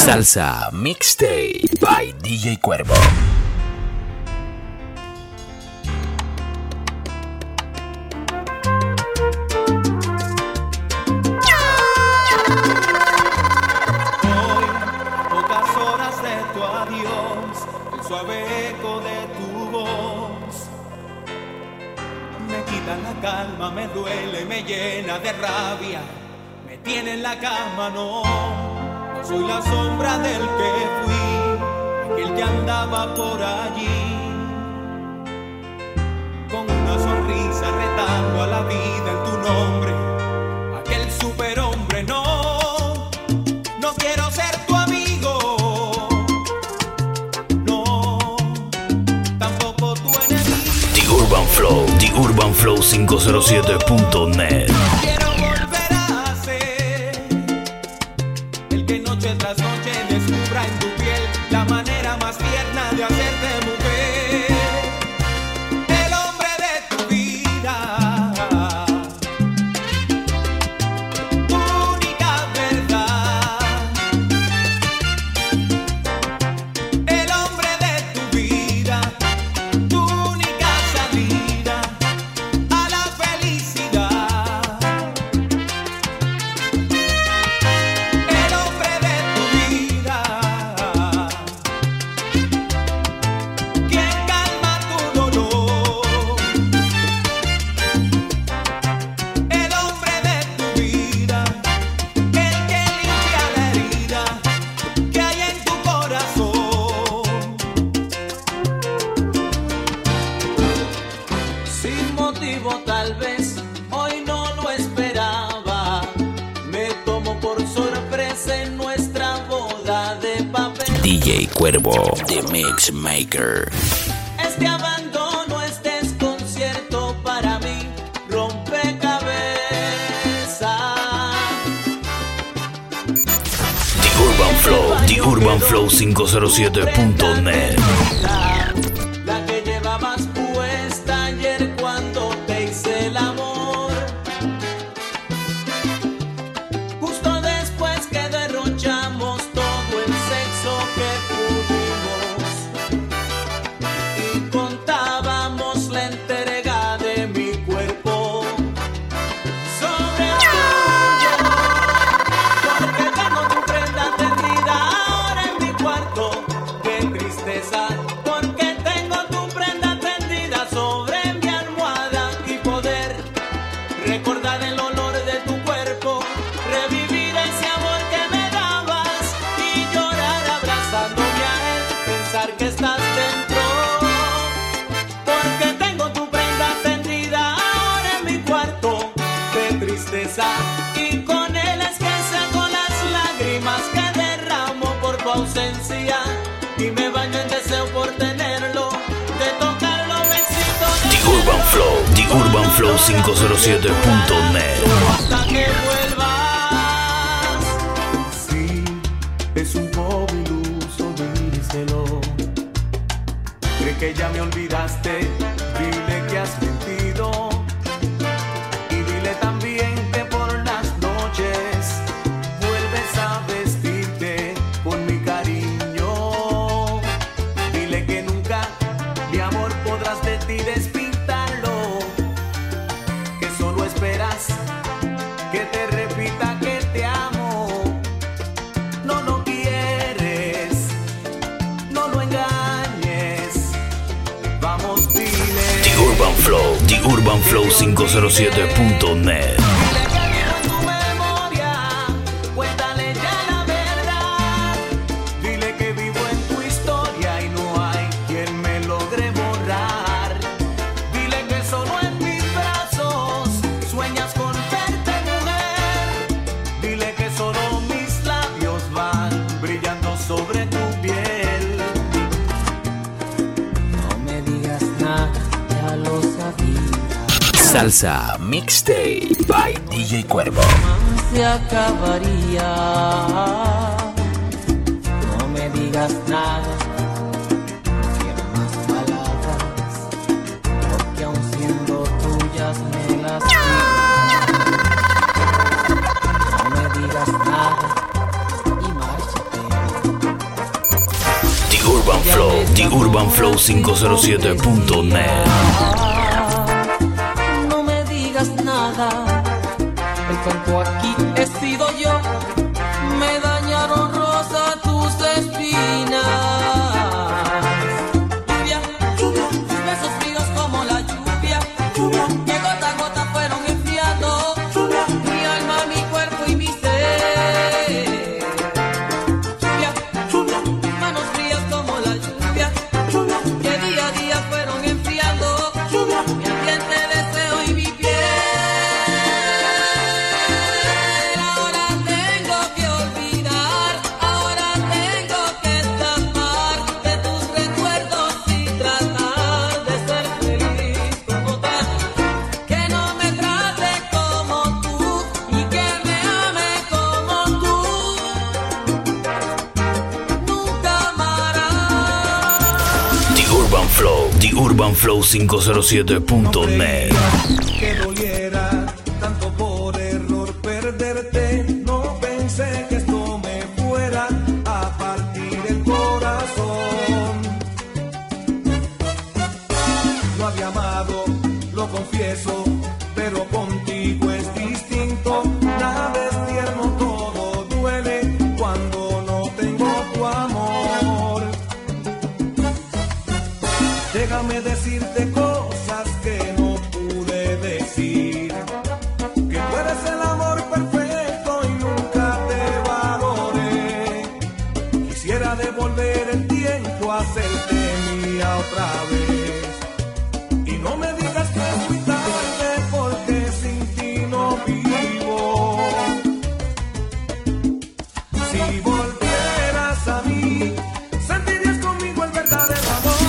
Salsa Mixtape by DJ Cuervo. Hoy, pocas horas de tu adiós, el suave eco de tu voz. Me quita la calma, me duele, me llena de rabia, me tiene en la cama, no. Soy la sombra del que fui, aquel que andaba por allí. Con una sonrisa retando a la vida en tu nombre, aquel superhombre, no. No quiero ser tu amigo. No, Urban Flow, The Urban Flow 507.net. DJ Cuervo, The Mix Maker. Este abandono, este desconcierto para mí, rompecabezas. The Urban Flow, The Urban Flow 507.net. recordar el olor de tu cuerpo. Revivir ese amor que me dabas y llorar abrazándome a él. Pensar que estás dentro. Porque tengo tu prenda tendida ahora en mi cuarto de tristeza y con él es que saco las lágrimas que derramo por tu ausencia y me baño en deseo por tenerlo, de tocarlo Urban Flow, The Urban Flow 507.net. hasta que vuelvas. Sí, es un poco iluso, díselo. Cree que ya me olvidaste, The Urban Flow 507.net. Salsa Mixtape by DJ Cuervo. Se acabaría. No me digas nada. No más palabras. Porque aun siendo tuyas me las. ¡Ah! No me digas nada. y The Urban Flow, The Urban Flow 507.net. flow507.net. Que doliera tanto por error perderte, no pensé que esto me fuera a partir el corazón. Lo había amado, lo confieso, pero contigo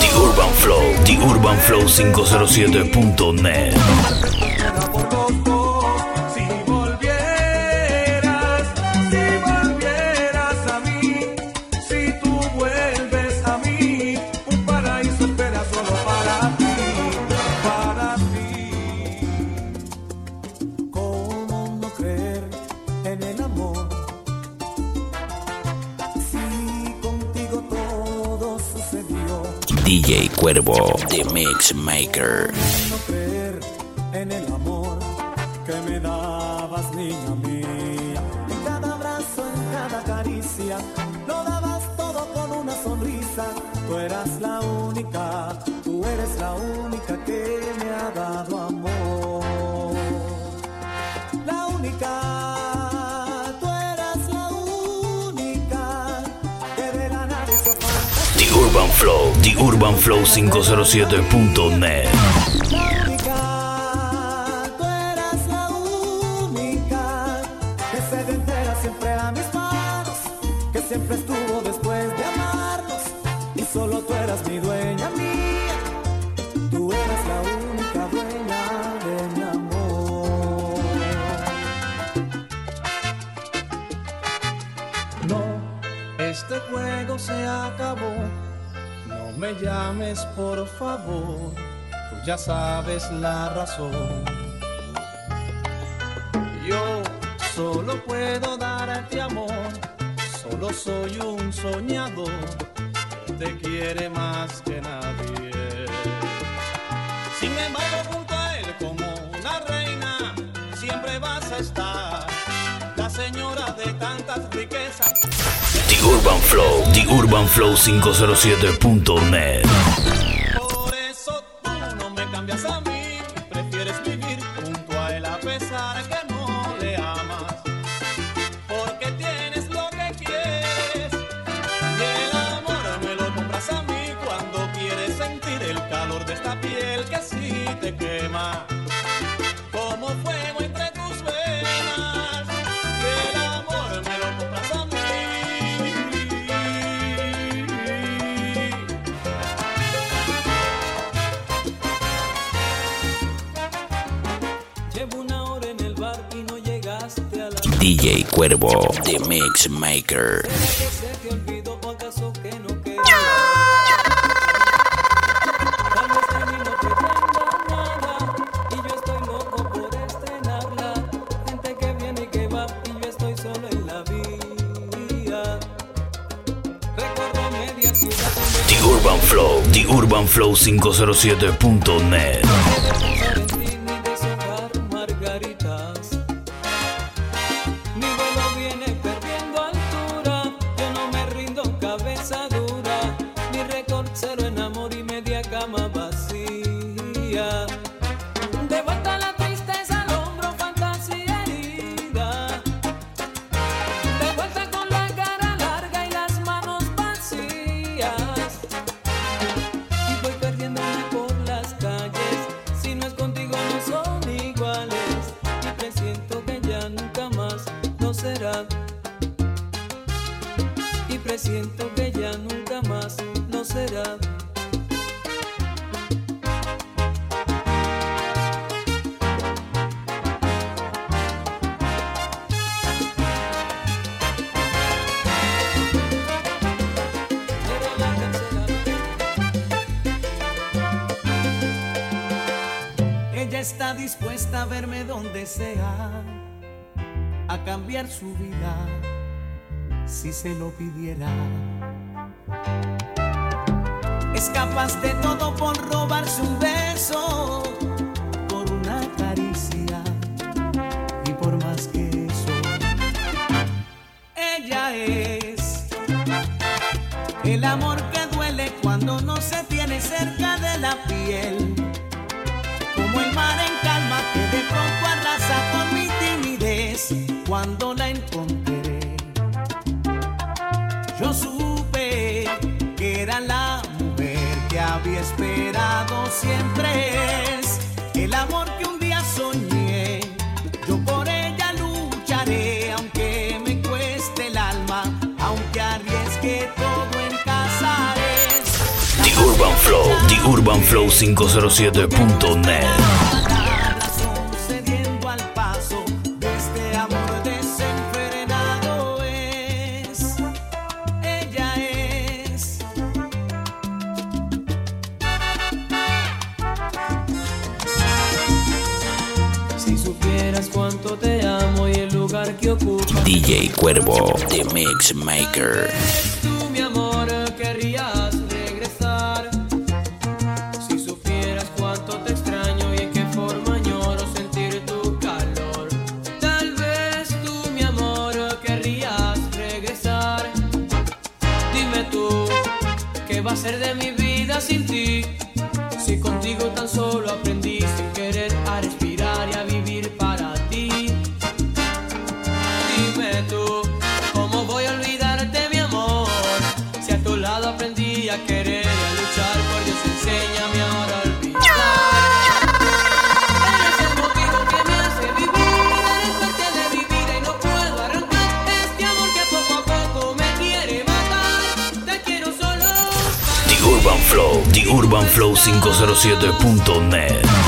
The Urban Flow, The Urban Flow 507.net. DJ Cuervo, The Mix Maker. Flow, theurbanflow507.net llames por favor, tú ya sabes la razón. Yo solo puedo dar darte amor, solo soy un soñador te quiere más que nadie. Sin embargo, junto a él como una reina, siempre vas a estar. Urban Flow, theurbanflow507.net. Por eso tú no me cambias a mí, prefieres vivir junto a él a pesar que no le amas. Porque tienes lo que quieres y el amor me lo compras a mí cuando quieres sentir el calor de esta piel que sí te quema. DJ Cuervo, The Mix Maker. The Urban Flow, The Urban Flow 507.net. está dispuesta a verme donde sea, a cambiar su vida si se lo pidiera. Es capaz de todo por robarse un beso, por una caricia y por más que eso. Ella es el amor que duele cuando no se tiene cerca de la piel siempre es el amor que un día soñé. Yo por ella lucharé, aunque me cueste el alma, aunque arriesgue todo en casa. Es The Urban Flow, The Urban Flow 507.net. que ocupa. DJ Cuervo, The Mix Maker. Tú, mi amor, querrías regresar. Si supieras cuánto te extraño y en qué forma añoro sentir tu calor. Tal vez tú, mi amor, querrías regresar. Dime tú, ¿qué va a ser de mi vida sin ti? Si contigo tan solo aprendí. urbanflow507.net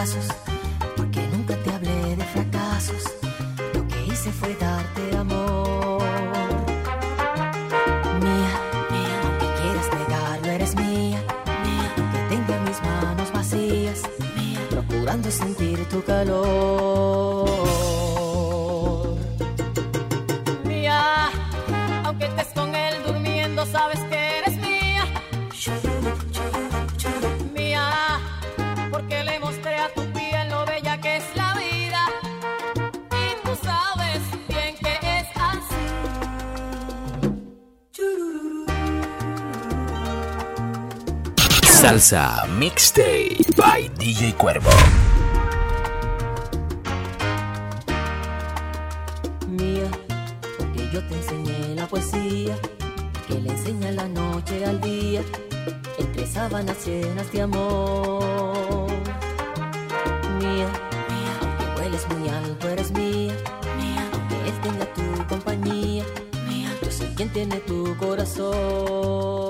pasos. Salsa Mixtape by DJ Cuervo. Mía, porque yo te enseñé la poesía, que le enseña la noche al día, entre sábanas llenas de amor. Mía, mía, aunque hueles muy alto, eres mía, mía, aunque él tenga tu compañía, mía, yo soy quien tiene tu corazón.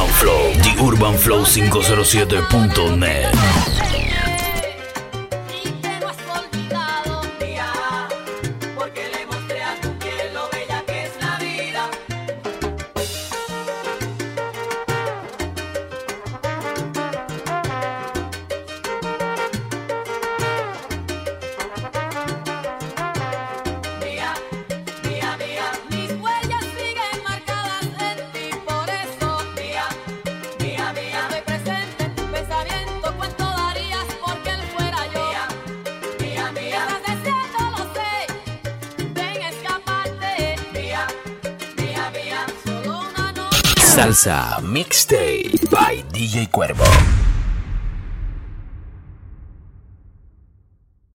Urban Flow, The Urban Flow 507.net. Salsa Mixtape by DJ Cuervo.